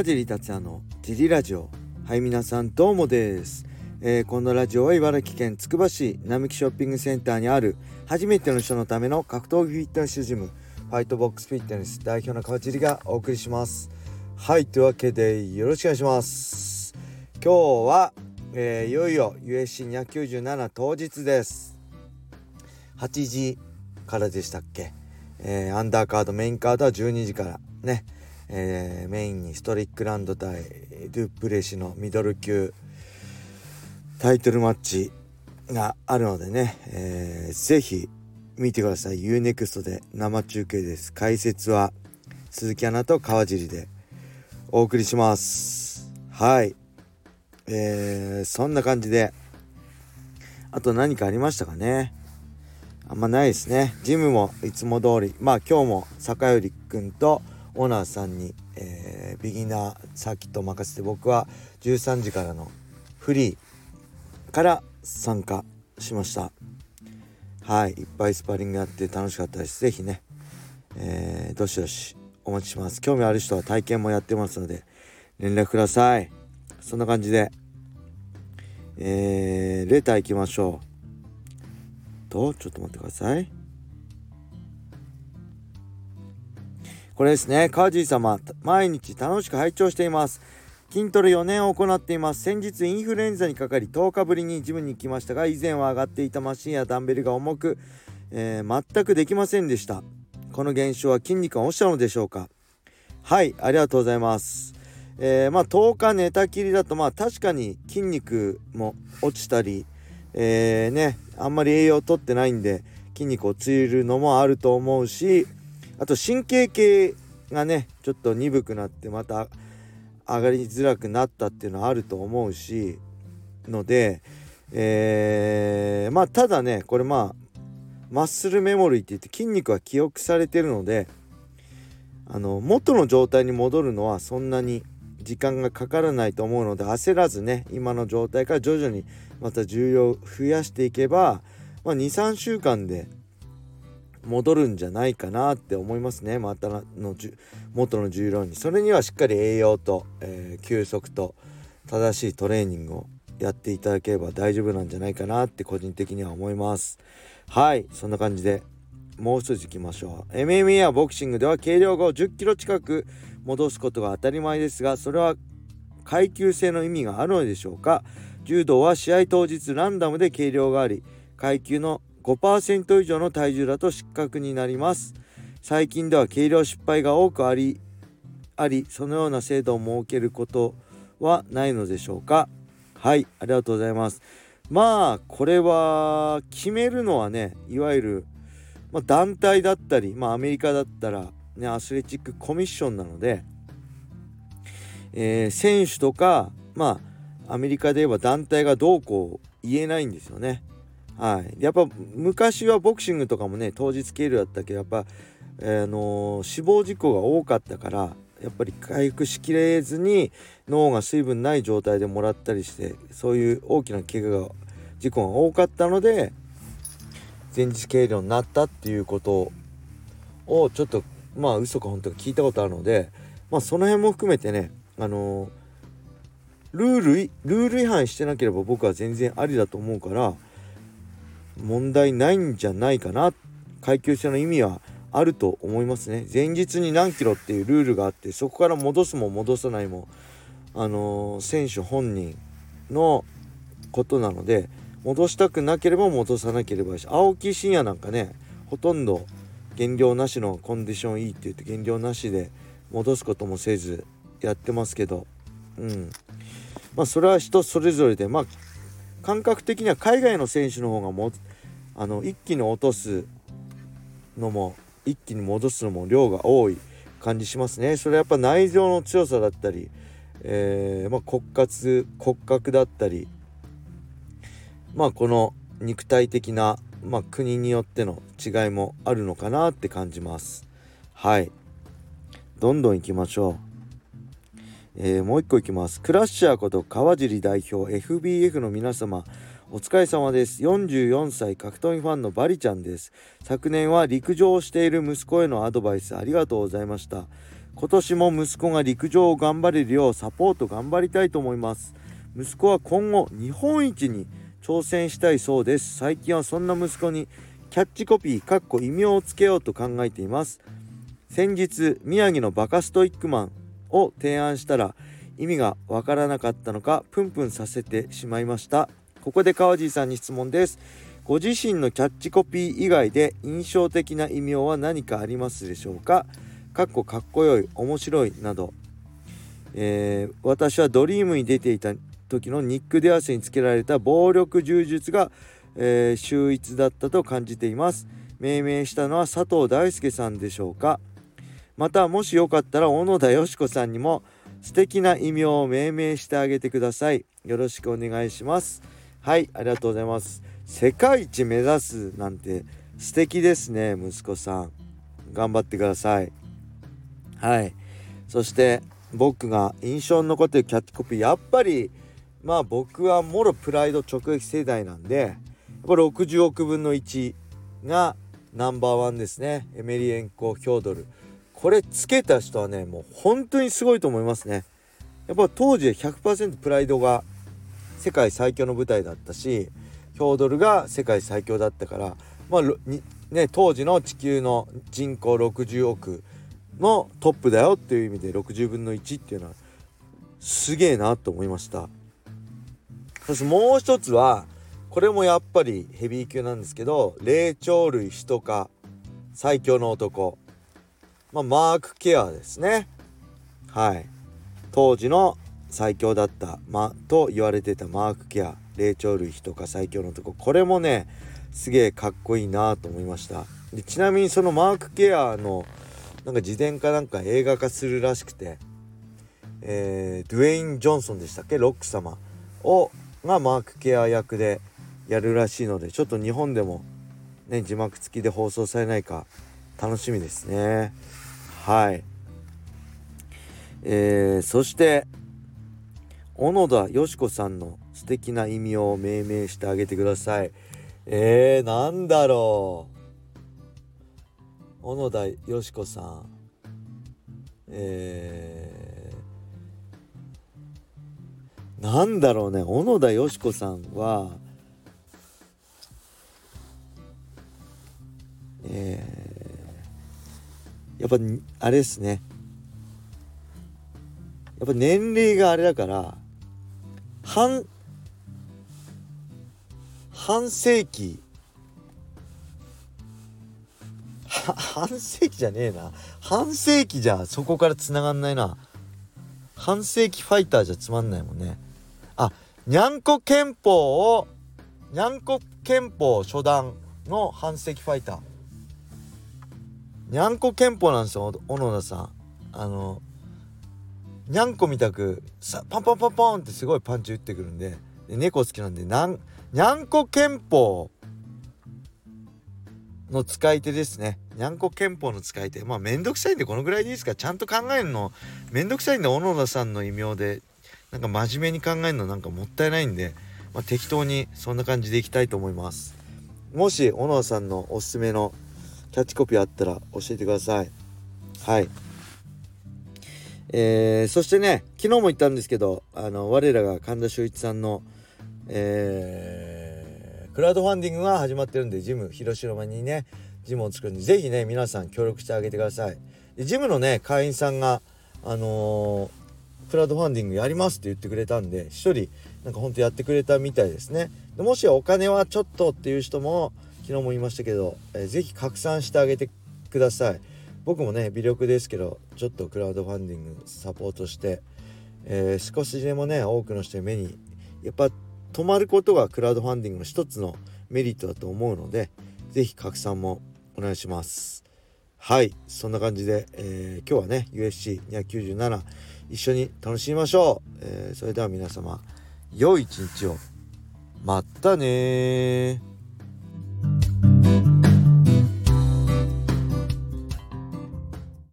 川尻達也のジリラジオ。はい皆さんどうもです、えー、このラジオは茨城県つくば市並木ショッピングセンターにある初めての人のための格闘技フィットネスジムファイトボックスフィットネス代表の川尻がお送りします。はいというわけでよろしくお願いします。今日は、えー、いよいよ USC297 当日です。8時からでしたっけ、えー、アンダーカードメインカードは12時からね。えー、メインにストリックランド対ドゥプレシのミドル級タイトルマッチがあるのでね、えー、ぜひ見てください。UNEXT で生中継です。解説は鈴木アナと川尻でお送りします。はい。えー、そんな感じであと何かありましたかね。あんまないですね。ジムもいつも通り。まあ今日も坂寄くんとオーナーさんに、えー、ビギナーサーキットを任せて僕は13時からのフリーから参加しました。はいいっぱいスパーリングやって楽しかったです。是非ね、えー、どしどしお待ちします。興味ある人は体験もやってますので連絡ください。そんな感じでえー、レター行きましょう。とちょっと待ってください。これですね。川尻様毎日楽しく拝聴しています。筋トレ4年を行っています。先日インフルエンザにかかり10日ぶりにジムに行きましたが以前は上がっていたマシンやダンベルが重く、えー、全くできませんでした。この現象は筋肉が落ちたのでしょうか？はいありがとうございます。えー、まあ10日寝たきりだとまあ確かに筋肉も落ちたりえー、ねあんまり栄養とってないんで筋肉落ちるのもあると思うしあと神経系がねちょっと鈍くなってまた上がりづらくなったっていうのはあると思うしのでえー、まあただねこれまあマッスルメモリーって言って筋肉は記憶されてるのであの元の状態に戻るのはそんなに時間がかからないと思うので焦らずね今の状態から徐々にまた重量増やしていけば、まあ、23週間で戻るんじゃないかなって思いますね。またの元の重量に。それにはしっかり栄養と、えー、休息と正しいトレーニングをやっていただければ大丈夫なんじゃないかなって個人的には思います。はい。そんな感じでもう一ついきましょう。MMA やボクシングでは軽量後10キロ近く戻すことが当たり前ですがそれは階級制の意味があるのでしょうか。柔道は試合当日ランダムで軽量があり階級の5%以上の体重だと失格になります。最近では計量失敗が多くありありそのような制度を設けることはないのでしょうか。はいありがとうございます。まあこれは決めるのはねいわゆる、まあ、団体だったりまあアメリカだったらねアスレチックコミッションなので、えー、選手とかまあアメリカで言えば団体がどうこう言えないんですよね。はい、やっぱ昔はボクシングとかもね当日経路だったけどやっぱ、えー、の死亡事故が多かったからやっぱり回復しきれずに脳が水分ない状態でもらったりしてそういう大きな怪我が事故が多かったので前日計量になったっていうことをちょっとまあ嘘か本当か聞いたことあるのでまあその辺も含めてねあのー、ルールルール違反してなければ僕は全然ありだと思うから問題ないんじゃないかな。階級者の意味はあると思いますね。前日に何キロっていうルールがあってそこから戻すも戻さないもあのー、選手本人のことなので戻したくなければ戻さなければいいし青木真也なんかねほとんど減量なしのコンディションいいって言って減量なしで戻すこともせずやってますけどうん。まあそれは人それぞれでまあ感覚的には海外の選手の方がもあの一気に落とすのも一気に戻すのも量が多い感じしますね。それはやっぱ内臓の強さだったり、えー、まあ、骨格骨格だったりまあこの肉体的な、まあ、国によっての違いもあるのかなって感じます。はいどんどん行きましょう。えー、もう一個いきます。クラッシャーこと川尻代表 FBF の皆様お疲れ様です。44歳格闘技ファンのバリちゃんです。昨年は陸上をしている息子へのアドバイスありがとうございました。今年も息子が陸上を頑張れるようサポート頑張りたいと思います。息子は今後日本一に挑戦したいそうです。最近はそんな息子にキャッチコピーかっこ異名をつけようと考えています。先日宮城のバカストイックマンを提案したら意味がわからなかったのかプンプンさせてしまいました。ここで川地さんに質問です。ご自身のキャッチコピー以外で印象的な異名は何かありますでしょうか？かっこかっこよい面白いなど、えー、私はドリームに出ていた時のニック・デアスにつけられた暴力柔術が、えー、秀逸だったと感じています。命名したのは佐藤大輔さんでしょうか？またもしよかったら小野田よし子さんにも素敵な異名を命名してあげてください。よろしくお願いします。はいありがとうございます。世界一目指すなんて素敵ですね息子さん。頑張ってください。はい。そして僕が印象に残ってるキャッチコピーやっぱりまあ僕はもろプライド直撃世代なんでこれ60億分の1がナンバーワンですね。エメリエンコ・ヒョードル。これつけた人はねもう本当にすごいと思いますね。やっぱ当時100%プライドが世界最強の舞台だったしヒョードルが世界最強だったからまあね当時の地球の人口60億のトップだよっていう意味で60分の1っていうのはすげえなと思いました。そしてもう一つはこれもやっぱりヘビー級なんですけど霊長類人科最強の男。まあ、マークケアですね。はい。当時の最強だった、ま、と言われてたマークケア霊長類人科最強の男これもねすげえかっこいいなと思いました。でちなみにそのマークケアのなんか自伝かなんか映画化するらしくて、えー、ドゥエイン・ジョンソンでしたっけ？ロック様をがマークケア役でやるらしいのでちょっと日本でもね字幕付きで放送されないか楽しみですね。はい。えー、そして小野田よし子さんの素敵な意味を命名してあげてください。えー、なんだろう。小野田よし子さん。えー、なんだろうね。小野田よし子さんはえー、やっぱあれですね。やっぱ年齢があれだから半半世紀半世紀じゃねえな。半世紀じゃそこから繋がんないな。半世紀ファイターじゃつまんないもんね。あにゃんこ憲法をにゃんこ憲法初段の半世紀ファイター。にゃんこ憲法なんですよ小野田さんあのにゃんこみたくさパンパンパンパンってすごいパンチ打ってくるんでで猫好きなんでなんにゃんこ憲法の使い手ですね。にゃんこ憲法の使い手。まあめんどくさいんでこのぐらいでいいですかちゃんと考えるのめんどくさいんで小野田さんの異名でなんか真面目に考えるのなんかもったいないんで、まあ、適当にそんな感じでいきたいと思います。もし小野田さんのおすすめのキャッチコピーあったら教えてください。はい。えー、そしてね昨日も言ったんですけどあの我らが神田修一さんのえークラウドファンディングが始まってるんでジム広島にねジムを作るんで是非ね皆さん協力してあげてくださいでジムのね会員さんがあのー、クラウドファンディングやりますって言ってくれたんで1人なんかほんとやってくれたみたいですねでもしお金はちょっとっていう人も昨日も言いましたけど、えー、ぜひ拡散してあげてください。僕もね微力ですけどちょっとクラウドファンディングサポートして、えー、少しでもね多くの人に目にやっぱ止まることがクラウドファンディングの一つのメリットだと思うので是非拡散もお願いします。はいそんな感じで、えー、今日はね USC297 一緒に楽しみましょう、えー、それでは皆様良い一日を。またね